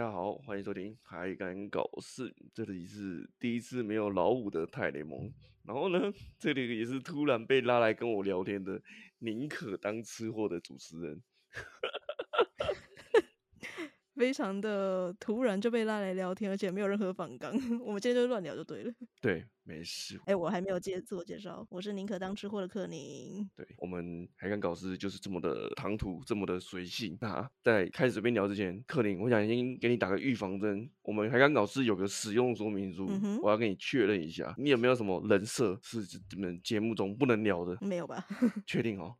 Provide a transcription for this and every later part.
家好，欢迎收听《还敢搞事》，这里是第一次没有老五的泰联盟。然后呢，这里也是突然被拉来跟我聊天的宁可当吃货的主持人。非常的突然就被拉来聊天，而且没有任何反纲，我们今天就乱聊就对了。对，没事。哎、欸，我还没有介自我介绍，我是宁可当吃货的克宁。对，我们海港搞事，就是这么的唐突，这么的随性。那在开始随便聊之前，克宁，我想先给你打个预防针。我们海港搞事有个使用说明书，嗯、我要跟你确认一下，你有没有什么人设是你们节目中不能聊的？没有吧？确定哦。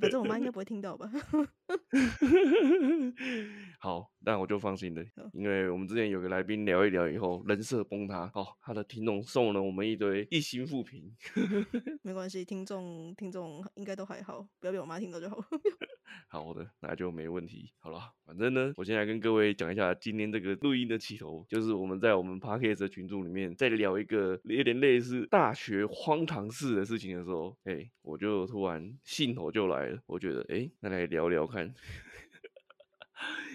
反正我妈应该 不会听到吧？好，那我就放心了，因为我们之前有个来宾聊一聊以后，人设崩塌，哦，他的听众送了我们一堆一星负评。没关系，听众听众应该都还好，不要被我妈听到就好。好的，那就没问题。好了，反正呢，我先来跟各位讲一下今天这个录音的起头，就是我们在我们 Podcast 的群组里面在聊一个有点类似大学荒唐事的事情的时候，哎、欸，我就突然兴头就来了，我觉得，哎、欸，那来聊聊看。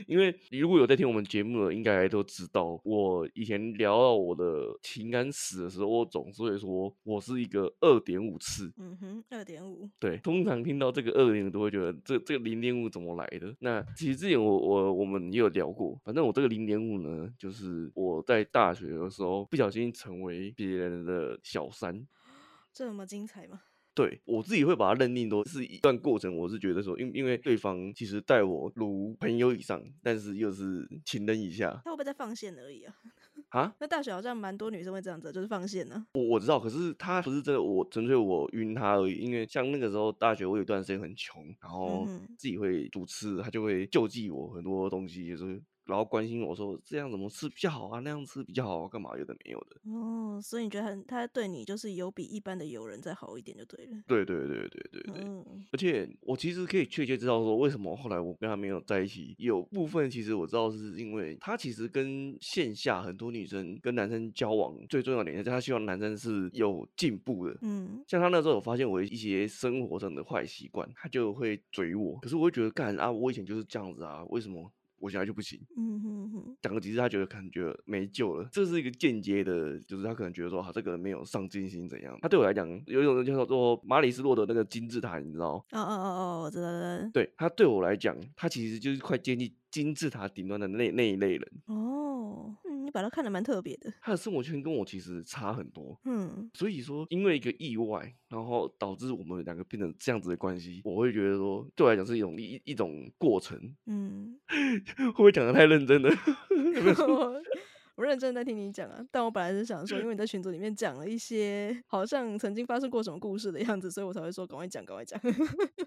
因为如果有在听我们节目的，应该都知道，我以前聊到我的情感史的时候，我总是会说我是一个二点五次。嗯哼，二点五。对，通常听到这个二点五，都会觉得这这个零点五怎么来的？那其实之前我我我们也有聊过，反正我这个零点五呢，就是我在大学的时候不小心成为别人的小三。这么精彩吗？对，我自己会把它认定都是一段过程，我是觉得说，因因为对方其实待我如朋友以上，但是又是情人以下，他会不会在放线而已啊？啊？那大学好像蛮多女生会这样子，就是放线呢、啊。我我知道，可是他不是真的，我纯粹我晕他而已。因为像那个时候大学，我有一段时间很穷，然后自己会主持，他就会救济我很多东西，就是。然后关心我说，这样怎么吃比较好啊？那样吃比较好啊？干嘛有的没有的？哦，所以你觉得他他对你就是有比一般的友人再好一点就对了。对对对对对对。嗯。而且我其实可以确切知道说，为什么后来我跟他没有在一起。有部分其实我知道是因为他其实跟线下很多女生跟男生交往，最重要的点是他希望男生是有进步的。嗯。像他那时候有发现我一些生活上的坏习惯，他就会追我。可是我会觉得干啊，我以前就是这样子啊，为什么？我现在就不行，嗯哼哼，讲个几次，他觉得可能觉得没救了，这是一个间接的，就是他可能觉得说，他这个人没有上进心怎样？他对我来讲，有一种人叫做马里斯洛的那个金字塔，你知道？哦哦哦哦，我知道了。对，他对我来讲，他其实就是快接近金字塔顶端的那那一类人。哦。你把它看得蛮特别的，他的生活圈跟我其实差很多，嗯，所以说因为一个意外，然后导致我们两个变成这样子的关系，我会觉得说，对我来讲是一种一一种过程，嗯，会不会讲的太认真了？我认真在听你讲啊，但我本来是想说，因为你在群组里面讲了一些好像曾经发生过什么故事的样子，所以我才会说赶快讲，赶快讲。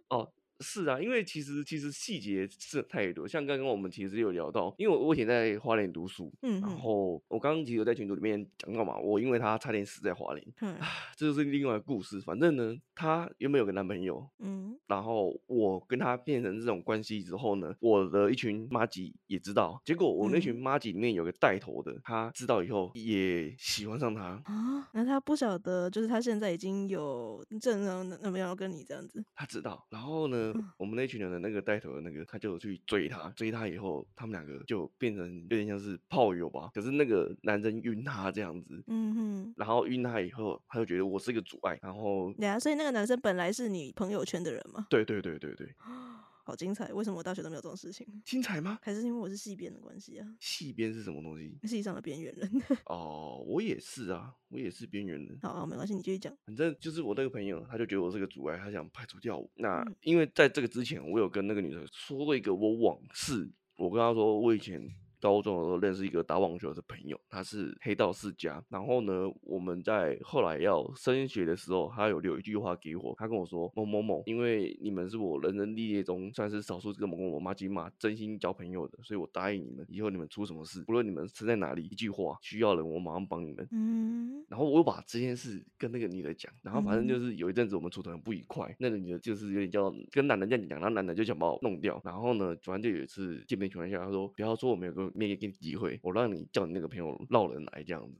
哦。是啊，因为其实其实细节是太多，像刚刚我们其实有聊到，因为我我以前在花莲读书，嗯，然后我刚刚其实有在群组里面讲到嘛，我因为他差点死在花莲，嗯，这就是另外一个故事。反正呢，他原本有个男朋友，嗯，然后我跟他变成这种关系之后呢，我的一群妈吉也知道，结果我那群妈吉里面有个带头的，他知道以后也喜欢上他啊，那他不晓得，就是他现在已经有正常男朋友跟你这样子，他知道，然后呢？我们那群人的那个带头的那个，他就去追他，追他以后，他们两个就变成有点像是炮友吧。可是那个男生晕他这样子，嗯哼，然后晕他以后，他就觉得我是一个阻碍，然后，对啊，所以那个男生本来是你朋友圈的人嘛？对对对对对。好精彩！为什么我大学都没有这种事情？精彩吗？还是因为我是系边的关系啊？系边是什么东西？系上的边缘人。哦，我也是啊，我也是边缘人。好，好，没关系，你继续讲。反正就是我那个朋友，他就觉得我是个阻碍，他想排除掉我。那因为在这个之前，我有跟那个女生说过一个我往事，我跟她说我以前。高中的时候认识一个打网球的朋友，他是黑道世家。然后呢，我们在后来要升学的时候，他有留一句话给我，他跟我说：“某某某，因为你们是我人生历练中算是少数跟某某某麻吉嘛真心交朋友的，所以我答应你们，以后你们出什么事，不论你们是在哪里，一句话需要人，我马上帮你们。”嗯。然后我又把这件事跟那个女的讲，然后反正就是有一阵子我们处得很不愉快，那个女的就是有点叫跟男的这样讲，然后男的就想把我弄掉。然后呢，反正就有一次见面情况下，他说：“不要说我没有个。”没给你机会，我让你叫你那个朋友绕人来这样子。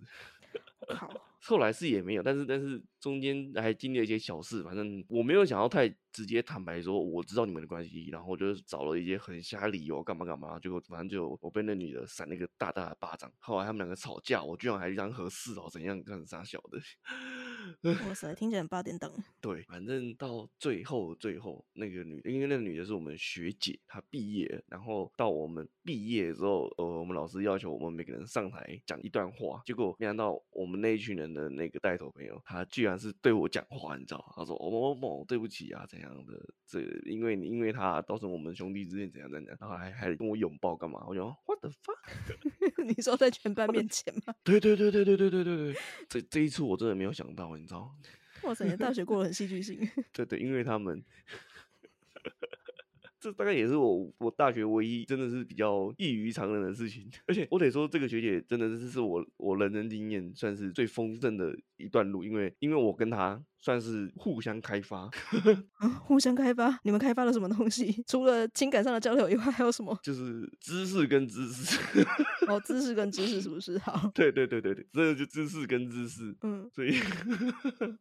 好，后来是也没有，但是但是中间还经历了一些小事，反正我没有想要太直接坦白说我知道你们的关系，然后就是找了一些很瞎理由干嘛干嘛，结果反正就我被那女的扇了一个大大的巴掌，后来他们两个吵架，我居然还当和事佬怎样干啥小的。哇塞，听起来八点档。对，反正到最后最后那个女的，因为那个女的是我们学姐，她毕业，然后到我们毕业之后，呃，我们老师要求我们每个人上台讲一段话，结果没想到我们那一群人的那个带头朋友，他居然是对我讲话，你知道？他说：“某某某，对不起啊，怎样的？这因为你因为他造成我们兄弟之间怎样怎样，然后还还跟我拥抱干嘛？”我就说：“What the fuck？” 你说在全班面前吗？对对对对对对对对对，这这一次我真的没有想到。你知道？哇塞，你大学过得很戏剧性。对对，因为他们，这大概也是我我大学唯一真的是比较异于常人的事情。而且我得说，这个学姐真的是是我我人生经验算是最丰盛的一段路，因为因为我跟她。算是互相开发，啊，互相开发，你们开发了什么东西？除了情感上的交流以外，还有什么？就是知识跟知识。哦，知识跟知识是不是？好，对对对对对，真的就知识跟知识。嗯，所以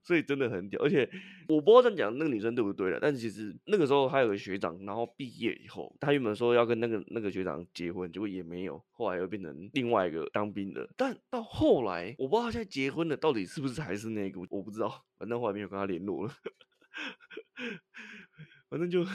所以真的很屌，而且我不知道这样讲那个女生对不对了，但是其实那个时候还有个学长，然后毕业以后，他原本说要跟那个那个学长结婚，结果也没有，后来又变成另外一个当兵的，但到后来我不知道他现在结婚了，到底是不是还是那个，我不知道。反正后来没有跟他联络了，反正就。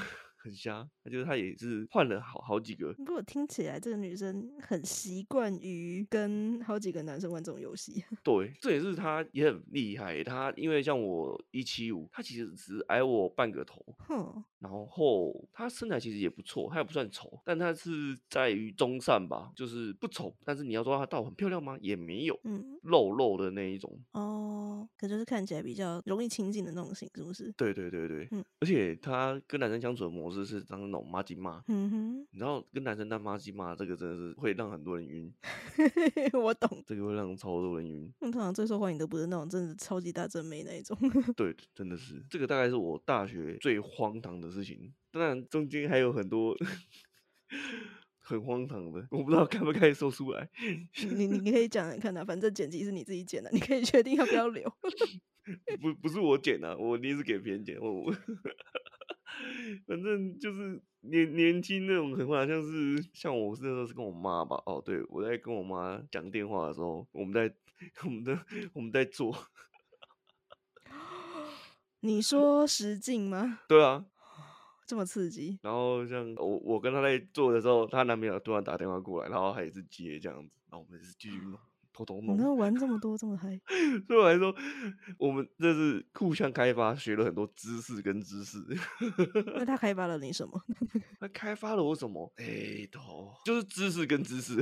很瞎，就是他也是换了好好几个。不过听起来这个女生很习惯于跟好几个男生玩这种游戏。对，这也是他也很厉害。他因为像我一七五，他其实只矮我半个头。哼。然后他身材其实也不错，他也不算丑，但他是在于中上吧，就是不丑。但是你要说他倒很漂亮吗？也没有。嗯。肉肉的那一种。哦，可就是看起来比较容易亲近的那种型，是不是？对对对对。嗯。而且他跟男生相处的模式。就是当那种妈吉嘛，嗯哼，你知道跟男生当妈吉妈，这个真的是会让很多人晕。我懂，这个会让超多人晕。通常最受欢迎的不是那种真的超级大正妹那一种。对，真的是这个大概是我大学最荒唐的事情。当然中间还有很多 很荒唐的，我不知道该不该说出来。你你你可以讲讲看啊，反正剪辑是你自己剪的，你可以决定要不要留。不不是我剪的，我一定是给别人剪。我。反正就是年年轻那种，很好像是像我那时候是跟我妈吧。哦，对，我在跟我妈讲电话的时候，我们在我们在我们在做。你说实境吗？对啊，这么刺激。然后像我我跟她在做的时候，她男朋友突然打电话过来，然后她也是接这样子，然后我们也是继续弄。偷偷弄，你能玩这么多这么嗨？对我来说，我们这是互相开发，学了很多知识跟知识。那 他开发了你什么？他开发了我什么？哎、欸，都就是知识跟知识。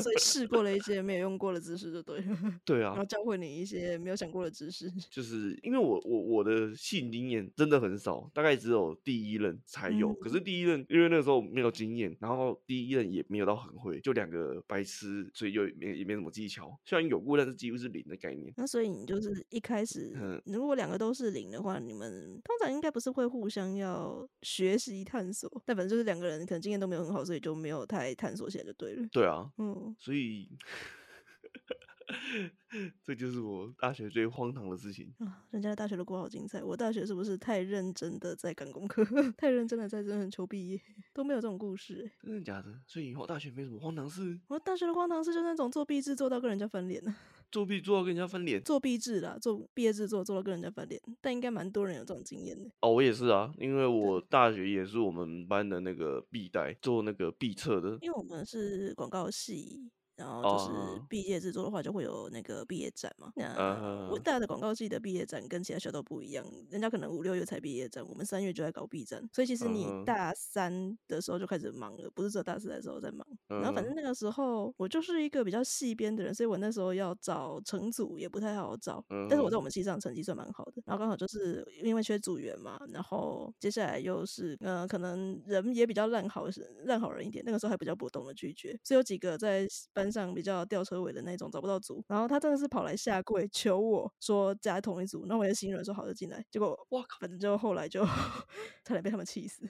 所以试过了一些没有用过的知识，就对了。对啊，然后教会你一些没有想过的知识。就是因为我我我的性经验真的很少，大概只有第一任才有。嗯、可是第一任因为那时候没有经验，然后第一任也没有到很会，就两个白痴，所以就没也没。没什么技巧，虽然有过，但是几乎是零的概念。那所以你就是一开始，嗯、如果两个都是零的话，你们通常应该不是会互相要学习探索，但反正就是两个人可能经验都没有很好，所以就没有太探索起来就对了。对啊，嗯，所以。这就是我大学最荒唐的事情啊！人家大学都过好精彩，我大学是不是太认真的在赶功课，太认真的在认真求毕业，都没有这种故事？真的假的？所以以后大学没什么荒唐事。我大学的荒唐事就是那种作弊制做到跟人家翻脸呢。作弊做到跟人家翻脸？作弊制啦，做毕业制作做到跟人家翻脸，但应该蛮多人有这种经验的。哦，我也是啊，因为我大学也是我们班的那个毕代做那个毕测的，因为我们是广告系。然后就是毕业制作的话，就会有那个毕业展嘛。那我大的广告系的毕业展跟其他学校都不一样，人家可能五六月才毕业展，我们三月就在搞毕展。所以其实你大三的时候就开始忙了，不是只有大四的时候在忙。然后反正那个时候我就是一个比较细边的人，所以我那时候要找成组也不太好找。但是我在我们系上成绩算蛮好的。然后刚好就是因为缺组员嘛，然后接下来又是呃可能人也比较烂好烂好人一点，那个时候还比较不懂得拒绝，所以有几个在班上比较吊车尾的那种，找不到组，然后他真的是跑来下跪求我说加同一组，那我也心软说好就进来，结果哇靠，反正就后来就 差点被他们气死。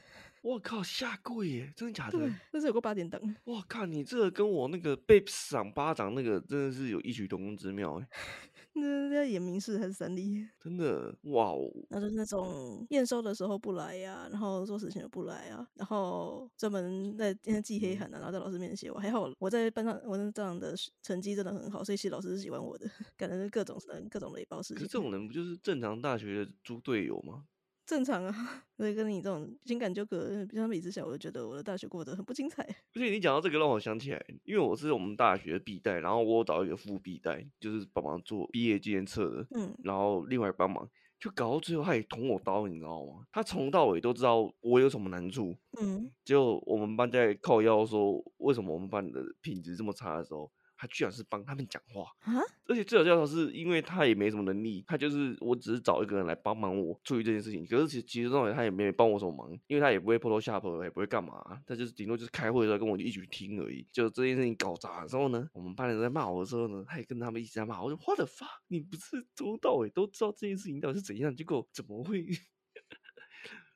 我靠，下跪耶！真的假的？那是有个八点档。我靠，你这个跟我那个被赏巴掌那个真的是有异曲同工之妙哎。那要演民视还是三立？真的哇哦！那就是那种验收的时候不来呀、啊，然后做事情又不来啊，然后专门在记黑函啊，然后在老师面前写我。还好我在班上，我那这样的成绩真的很好，所以其实老师是喜欢我的。感觉是各种人、各种雷包事情。可是这种人不就是正常大学的猪队友吗？正常啊，所以跟你这种情感纠葛相比之下，我就觉得我的大学过得很不精彩。而且你讲到这个，让我想起来，因为我是我们大学的毕代，然后我有找一个副毕代，就是帮忙做毕业纪念册的，嗯，然后另外帮忙，就搞到最后他也捅我刀，你知道吗？他从到尾都知道我有什么难处，嗯，就我们班在靠腰说为什么我们班的品质这么差的时候。他居然是帮他们讲话啊！而且最好笑的是，因为他也没什么能力，他就是我只是找一个人来帮忙我处理这件事情。可是其其实认为他也没帮我什么忙，因为他也不会 Photoshop，也不会干嘛，他就是顶多就是开会的时候跟我一起去听而已。就这件事情搞砸的时候呢，我们班人在骂我的时候呢，他也跟他们一起在骂。我说 What the fuck？你不是从头到尾都知道这件事情到底是怎样，结果怎么会？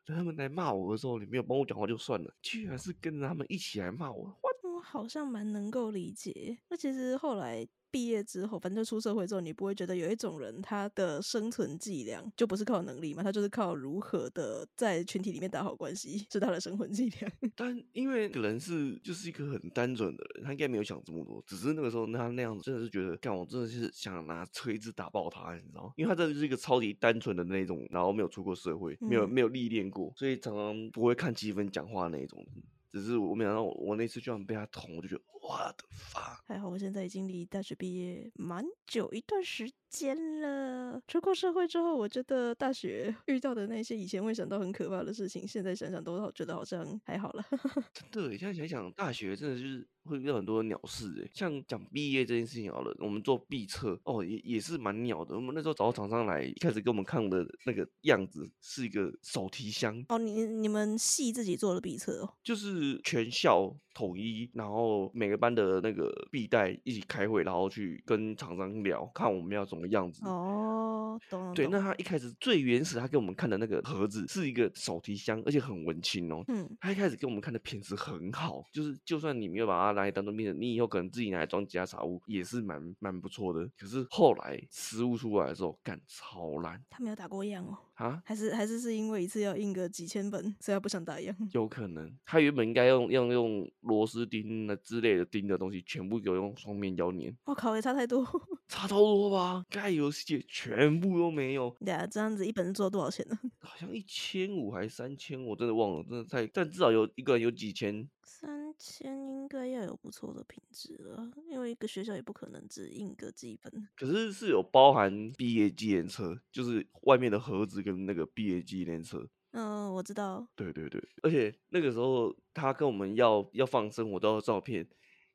等 他们来骂我的时候，你没有帮我讲话就算了，居然是跟着他们一起来骂我。好像蛮能够理解。那其实后来毕业之后，反正出社会之后，你不会觉得有一种人，他的生存伎俩就不是靠能力嘛？他就是靠如何的在群体里面打好关系，是他的生存伎俩。但因为可能是就是一个很单纯的人，他应该没有想这么多，只是那个时候他那样子真的是觉得，干我真的是想拿锤子打爆他，你知道吗？因为他真的是一个超级单纯的那种，然后没有出过社会，没有没有历练过，所以常常不会看积分讲话那种。只是我没想到，我那次居然被他捅，我就觉得我的发。还好我现在已经离大学毕业蛮久一段时间了。出过社会之后，我觉得大学 遇到的那些以前会想到很可怕的事情，现在想想都好，觉得好像还好了。真的，现在想想，大学真的就是。会遇到很多鸟事诶，像讲毕业这件事情好了，我们做毕测哦，也也是蛮鸟的。我们那时候找到厂商来，一开始给我们看的那个样子是一个手提箱哦。你你们系自己做的毕测哦？就是全校统一，然后每个班的那个必带一起开会，然后去跟厂商聊，看我们要怎么样子哦。懂。对，那他一开始最原始，他给我们看的那个盒子是一个手提箱，而且很文青哦。嗯。他一开始给我们看的品质很好，就是就算你没有把它。拿来当做面的，你以后可能自己拿来装其他杂物也是蛮蛮不错的。可是后来实物出来的时候，干超烂。他没有打过样哦？啊？还是还是是因为一次要印个几千本，所以他不想打样？有可能，他原本应该用要用螺丝钉的之类的钉的东西，全部给我用双面胶粘。我靠，也差太多，差超多吧？该有细节全部都没有。对啊，这样子一本做多少钱呢？好像一千五还是三千，我真的忘了，真的太，但至少有一个人有几千。三千应该要有不错的品质了，因为一个学校也不可能只印个几本。可是是有包含毕业纪念册，就是外面的盒子跟那个毕业纪念册。嗯，我知道。对对对，而且那个时候他跟我们要要放生活照的照片，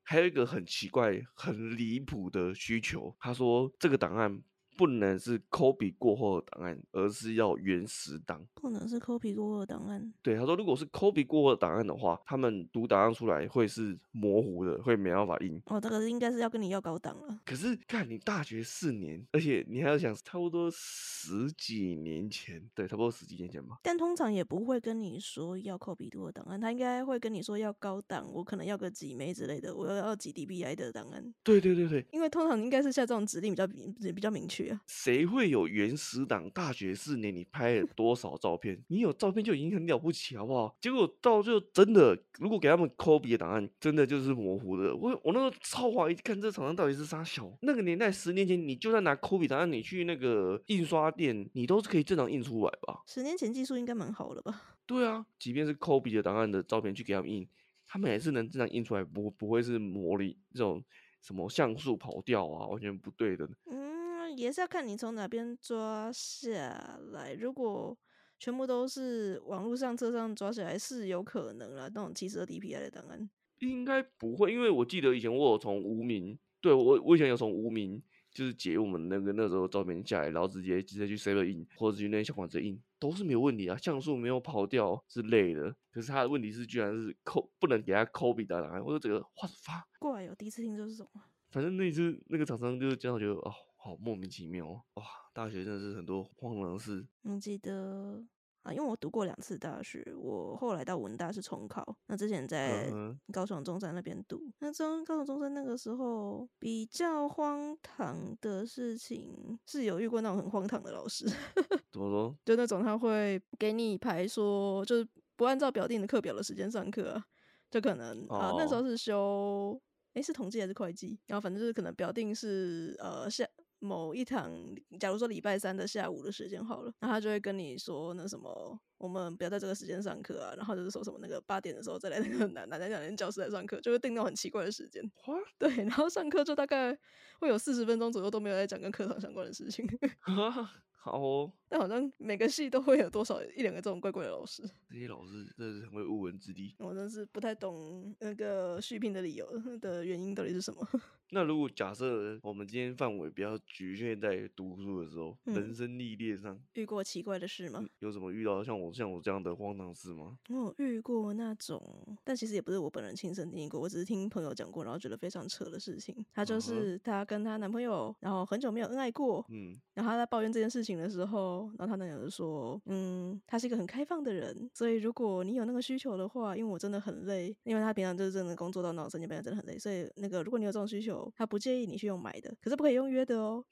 还有一个很奇怪、很离谱的需求，他说这个档案。不能是 copy 过后的档案，而是要原始档。不能是 copy 过后的档案。对，他说，如果是 copy 过后的档案的话，他们读档案出来会是模糊的，会没办法印。哦，这个应该是要跟你要高档了。可是看你大学四年，而且你还要想差不多十几年前，对，差不多十几年前吧。但通常也不会跟你说要 copy 过的档案，他应该会跟你说要高档，我可能要个几枚之类的，我要要几 DBI 的档案。对对对对，因为通常应该是下这种指令比较比较明确。谁会有原始档？大学四年你拍了多少照片？你有照片就已经很了不起，好不好？结果到最后真的，如果给他们 copy 的档案，真的就是模糊的。我我那时候超怀疑，看这厂商到底是啥小。那个年代，十年前，你就算拿 copy 档案，你去那个印刷店，你都是可以正常印出来吧？十年前技术应该蛮好的吧？对啊，即便是 copy 的档案的照片去给他们印，他们也是能正常印出来，不不会是模拟这种什么像素跑掉啊，完全不对的。嗯。也是要看你从哪边抓下来。如果全部都是网络上车上抓下来，是有可能啦。那种七十二 DPI 的档案应该不会，因为我记得以前我有从无名，对我我以前有从无名，就是截我们那个那时候照片下来，然后直接直接去 save 印，或者去那些小馆子印，都是没有问题啊，像素没有跑掉之类的。可是他的问题是，居然是扣不能给他 copy 的档案，我说这个哇发怪哦，第一次听说这种。反正那一次那个厂商就是这样觉得哦。好莫名其妙哇！大学真的是很多荒唐事。我记得啊，因为我读过两次大学，我后来到文大是重考。那之前在高雄中山那边读，那中高雄中山那个时候比较荒唐的事情是有遇过那种很荒唐的老师。怎么说？就那种他会给你排说，就是不按照表定的课表的时间上课啊，就可能啊、那时候是修，诶是统计还是会计？然后反正就是可能表定是呃下。某一堂，假如说礼拜三的下午的时间好了，然后他就会跟你说那什么，我们不要在这个时间上课啊，然后就是说什么那个八点的时候再来那个男男男两间教室来上课，就会定那种很奇怪的时间。哇，对，然后上课就大概会有四十分钟左右都没有在讲跟课堂相关的事情。好哦，但好像每个系都会有多少一两个这种怪怪的老师。这些老师真的是很会误人子弟。我真是不太懂那个续聘的理由的原因到底是什么。那如果假设我们今天范围比较局限在读书的时候，嗯、人生历练上遇过奇怪的事吗？有什么遇到像我像我这样的荒唐事吗？我遇过那种，但其实也不是我本人亲身经历过，我只是听朋友讲过，然后觉得非常扯的事情。她就是她跟她男朋友，然后很久没有恩爱过，嗯，然后她在抱怨这件事情。的时候，然后他男友就说：“嗯，他是一个很开放的人，所以如果你有那个需求的话，因为我真的很累，因为他平常就是真的工作到脑神经病，真的很累，所以那个如果你有这种需求，他不介意你去用买的，可是不可以用约的哦。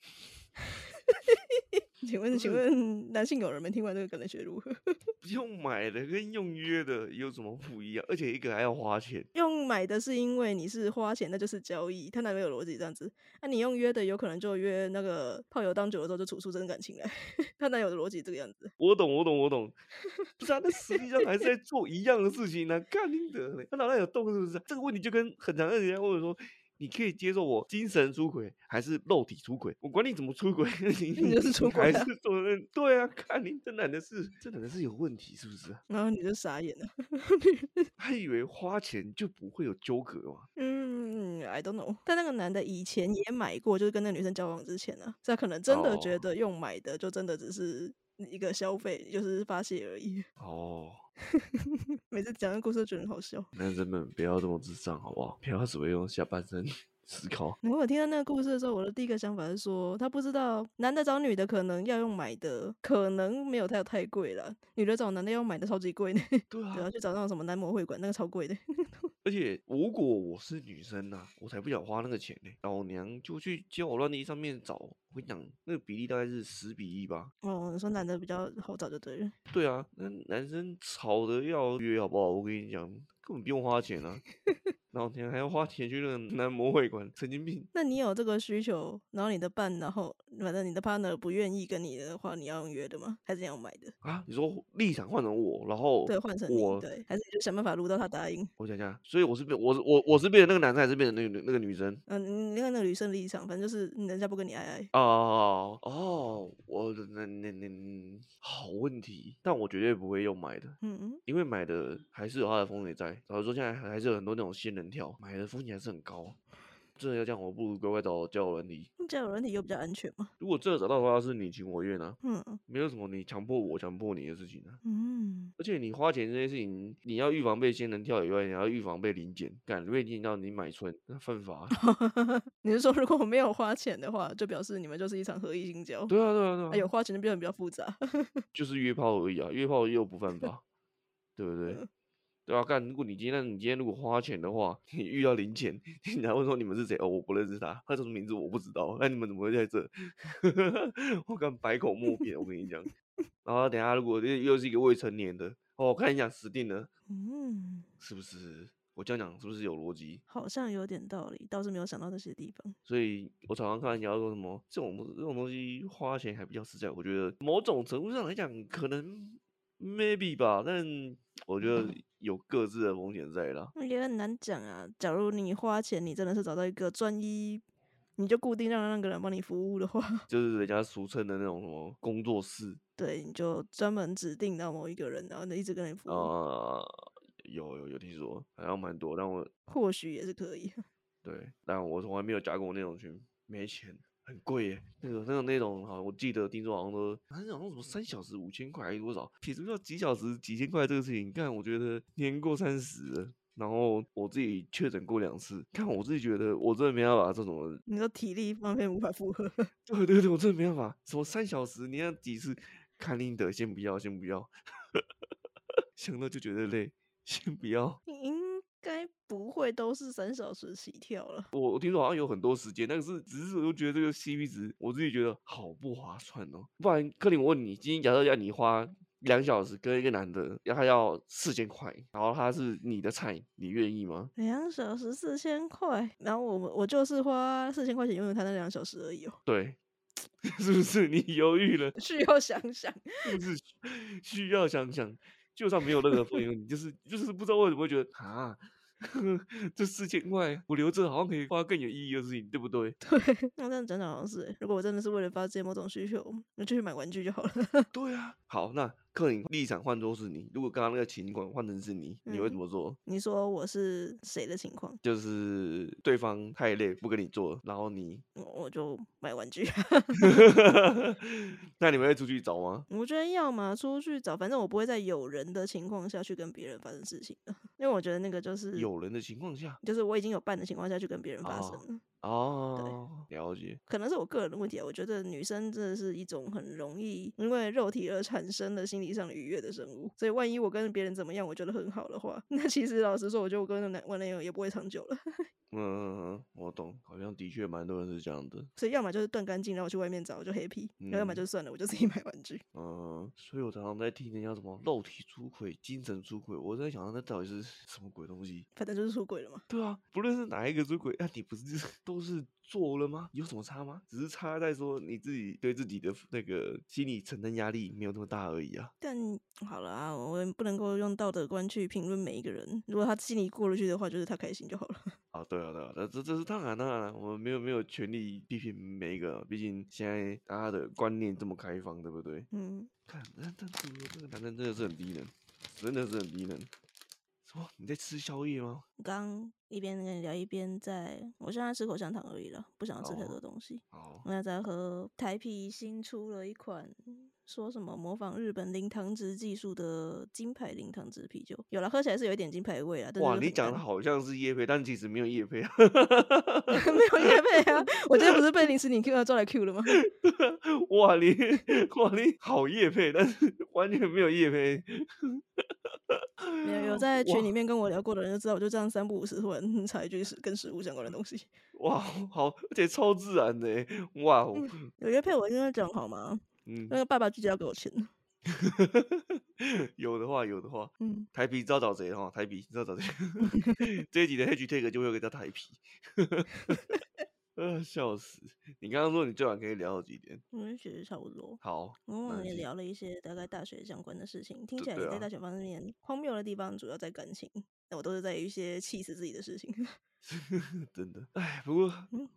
”请问，请问男性友人们听完这个感觉如何？用买的跟用约的有什么不一样？而且一个还要花钱。用买的是因为你是花钱，那就是交易，他哪边有逻辑这样子？那、啊、你用约的，有可能就约那个炮友当久了之后就处出真感情来，他哪有逻辑这个样子？我懂，我懂，我懂。不是啊，那实际上还是在做一样的事情呢、啊。干你的，他脑袋有洞是不是？这个问题就跟很常人家问我说。你可以接受我精神出轨还是肉体出轨？我管你怎么出轨，你就是出轨、啊，还是做人？对啊，看你这男的是这男的是有问题是不是？然后你就傻眼了，他以为花钱就不会有纠葛吗？嗯，I don't know。但那个男的以前也买过，就是跟那女生交往之前呢，他可能真的觉得用买的就真的只是一个消费，就是发泄而已。哦。每次讲这个故事都觉得很好笑。男生们不要这么智障，好不好？不要只会用下半身思考。我有听到那个故事的时候，我的第一个想法是说，他不知道男的找女的可能要用买的，可能没有太太贵了。女的找男的要买的超级贵呢。对啊，然后，去找那种什么男模会馆，那个超贵的。而且如果我是女生呐、啊，我才不想花那个钱呢。老娘就去交友软体上面找。我跟你讲，那个比例大概是十比一吧。哦，你说男的比较好找就对了。对啊，那男生吵的要约好不好？我跟你讲，根本不用花钱啊。然后你还要花钱去那个男模会馆，神经病。那你有这个需求，然后你的伴，然后反正你的 partner 不愿意跟你的话，你要用约的吗？还是要买的？啊，你说立场换成我，然后对换成我，对，还是你就想办法撸到他答应？我想想，所以我是变，我是我我是变成那个男生，还是变成那个那个女生？嗯，你看那个女生的立场，反正就是人家不跟你爱爱。哦哦，我的那那那好问题，但我绝对不会用买的，嗯嗯，因为买的还是有它的风险在。假如说现在还是有很多那种新人跳，买的风险。还是很高，真的要这样，我不如乖乖找交友软体。交友软体又比较安全嘛？如果真的找到的话，是你情我愿啊。嗯，没有什么你强迫我强迫你的事情啊。嗯，而且你花钱这件事情，你要预防被仙人跳以外，你要预防被临检。敢被听到你买春，那犯法。你是说，如果我没有花钱的话，就表示你们就是一场合意性交？对啊，对啊，对啊。有花钱就变得比较复杂。就是约炮而已啊，约炮又不犯法，对不对？对啊，干！如果你今天，你今天如果花钱的话，你遇到零钱，你还会说你们是谁？哦，我不认识他，他叫什么名字我不知道。那你们怎么会在这？我敢百口莫辩，我跟你讲。然后等下如果又是一个未成年的，哦，我看一下死定了。嗯，是不是？我这样讲是不是有逻辑？好像有点道理，倒是没有想到这些地方。所以我常常看人家说什么这种这种东西花钱还比较实在。我觉得某种程度上来讲，可能 maybe 吧，但 我觉得。嗯有各自的风险在啦，也很难讲啊。假如你花钱，你真的是找到一个专一，你就固定让那个人帮你服务的话，就是人家俗称的那种什么工作室。对，你就专门指定到某一个人，然后一直跟你服务。啊、呃，有有有听说，好像蛮多，但我或许也是可以。对，但我从来没有加过那种群，没钱。很贵耶，那个那个那种哈，我记得听说好像说，好像什么三小时五千块还是多少？撇除掉几小时几千块这个事情，看我觉得年过三十了，然后我自己确诊过两次，看我自己觉得我真的没办法这种。你说体力方面无法负荷？对对对，我真的没办法。什么三小时，你要几次？看林德，先不要，先不要。想到就觉得累，先不要。应该不会都是三小时起跳了。我我听说好像有很多时间，但是只是我就觉得这个 CP 值，我自己觉得好不划算哦。不然，克林，我问你，今天假设要你花两小时跟一个男的，要他要四千块，然后他是你的菜，你愿意吗？两小时四千块，然后我我就是花四千块钱拥有他那两小时而已哦。对，是不是你犹豫了？需要想想，是不是需要想想？就算没有任何费用，你就是就是不知道为什么会觉得啊。这四千块我留着，好像可以花更有意义的事情，对不对？对，那这样讲讲好像是。如果我真的是为了发泄某种需求，那就去买玩具就好了。对啊，好，那克林立场换作是你，如果刚刚那个情况换成是你，你会怎么做？嗯，你说我是谁的情况？就是对方太累不跟你做，然后你我就买玩具。那你们会出去找吗？我觉得要嘛出去找，反正我不会在有人的情况下去跟别人发生事情的，因为我觉得那个就是有。人的情况下，就是我已经有伴的情况下去跟别人发生了。哦，对，了解。可能是我个人的问题啊。我觉得女生真的是一种很容易因为肉体而产生的心理上的愉悦的生物。所以万一我跟别人怎么样，我觉得很好的话，那其实老实说，我觉得我跟男我男友也不会长久了。嗯嗯嗯，我懂，好像的确蛮多人是这样的。所以要么就是断干净，然后我去外面找，我就 happy；嗯、要么就算了，我就自己买玩具。嗯，所以我常常在听人家什么肉体出轨、精神出轨，我在想那到底是什么鬼东西？反正就是出轨了嘛。对啊，不论是哪一个出轨，那、啊、你不是 都是。做了吗？有什么差吗？只是差在说你自己对自己的那个心理承担压力没有那么大而已啊。但好了啊，我们不能够用道德观去评论每一个人。如果他心里过得去的话，就是他开心就好了。啊，对啊，对啊，这这这是当然当然，我们没有没有权利批评每一个，毕竟现在大家的观念这么开放，对不对？嗯。看，但但这个男人真的是很低能，真的是很低能。说你在吃宵夜吗？刚一边跟你聊一边在，我现在吃口香糖而已了，不想吃太多东西。好，我现在在喝台啤新出了一款，说什么模仿日本零糖值技术的金牌零糖值啤酒，有了喝起来是有一点金牌味啊。哇，你讲的好像是叶配，但其实没有叶配啊，没有叶配啊。我今天不是被零食你 Q 要抓来 Q 了吗？哇，你哇你好叶配，但是完全没有叶配。没有有 在群里面跟我聊过的人就知道，我就这样三不五时突然插一句是跟食物相关的东西。哇，好，而且超自然的，哇、嗯！有业配我跟他讲好吗？嗯，那个爸爸自己要给我钱。有的话，有的话，嗯，台啤招找谁哈？台啤招找谁？这一集的 hashtag 就会有个叫台啤。呃，笑死！你刚刚说你最晚可以聊到几点？嗯，其实差不多。好，我们也聊了一些大概大学相关的事情。听起来你在大学方面荒谬的地方主要在感情，那我都是在于一些气死自己的事情。真的，哎，不过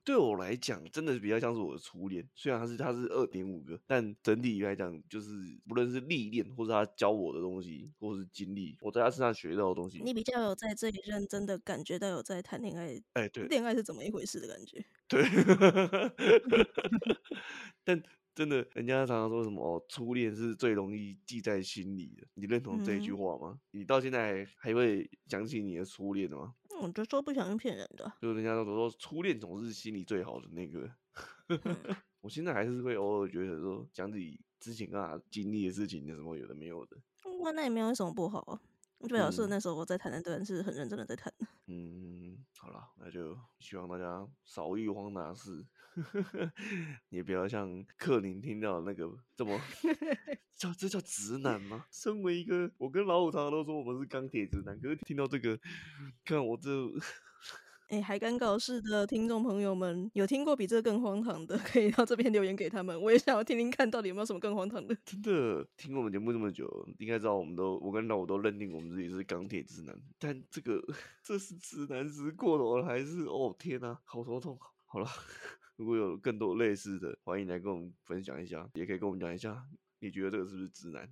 对我来讲，真的比较像是我的初恋。虽然他是他是二点五个，但整体来讲，就是不论是历练，或是他教我的东西，或是经历，我在他身上学到的东西。你比较有在这里认真的感觉到有在谈恋爱，哎，对，恋爱是怎么一回事的感觉？对，但真的，人家常常说什么哦，初恋是最容易记在心里的。你认同这一句话吗？嗯、你到现在还会想起你的初恋的吗？我就说不相信骗人的，就是人家都说初恋总是心里最好的那个。嗯、我现在还是会偶尔觉得说，讲自己之前啊经历的事情，有什么有的没有的。哇那也没有什么不好啊。就表示那时候我在谈那段是很认真的在谈。嗯，好了，那就希望大家少遇荒唐事，也不要像克林听到那个这么 叫这叫直男吗？身为一个，我跟老五常常都说我们是钢铁直男，可是听到这个，看我这。哎，还敢搞事的听众朋友们，有听过比这更荒唐的，可以到这边留言给他们，我也想要听听看到底有没有什么更荒唐的。真的，听我们节目这么久，应该知道我们都，我跟老五都认定我们自己是钢铁直男，但这个这是直男直过头了，还是哦天哪，好头痛。好了，如果有更多类似的，欢迎来跟我们分享一下，也可以跟我们讲一下，你觉得这个是不是直男？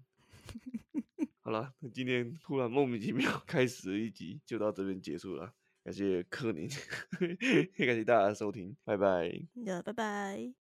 好了，今天突然莫名其妙 开始了一集，就到这边结束了。感谢柯林，也感谢大家的收听，拜拜。拜拜。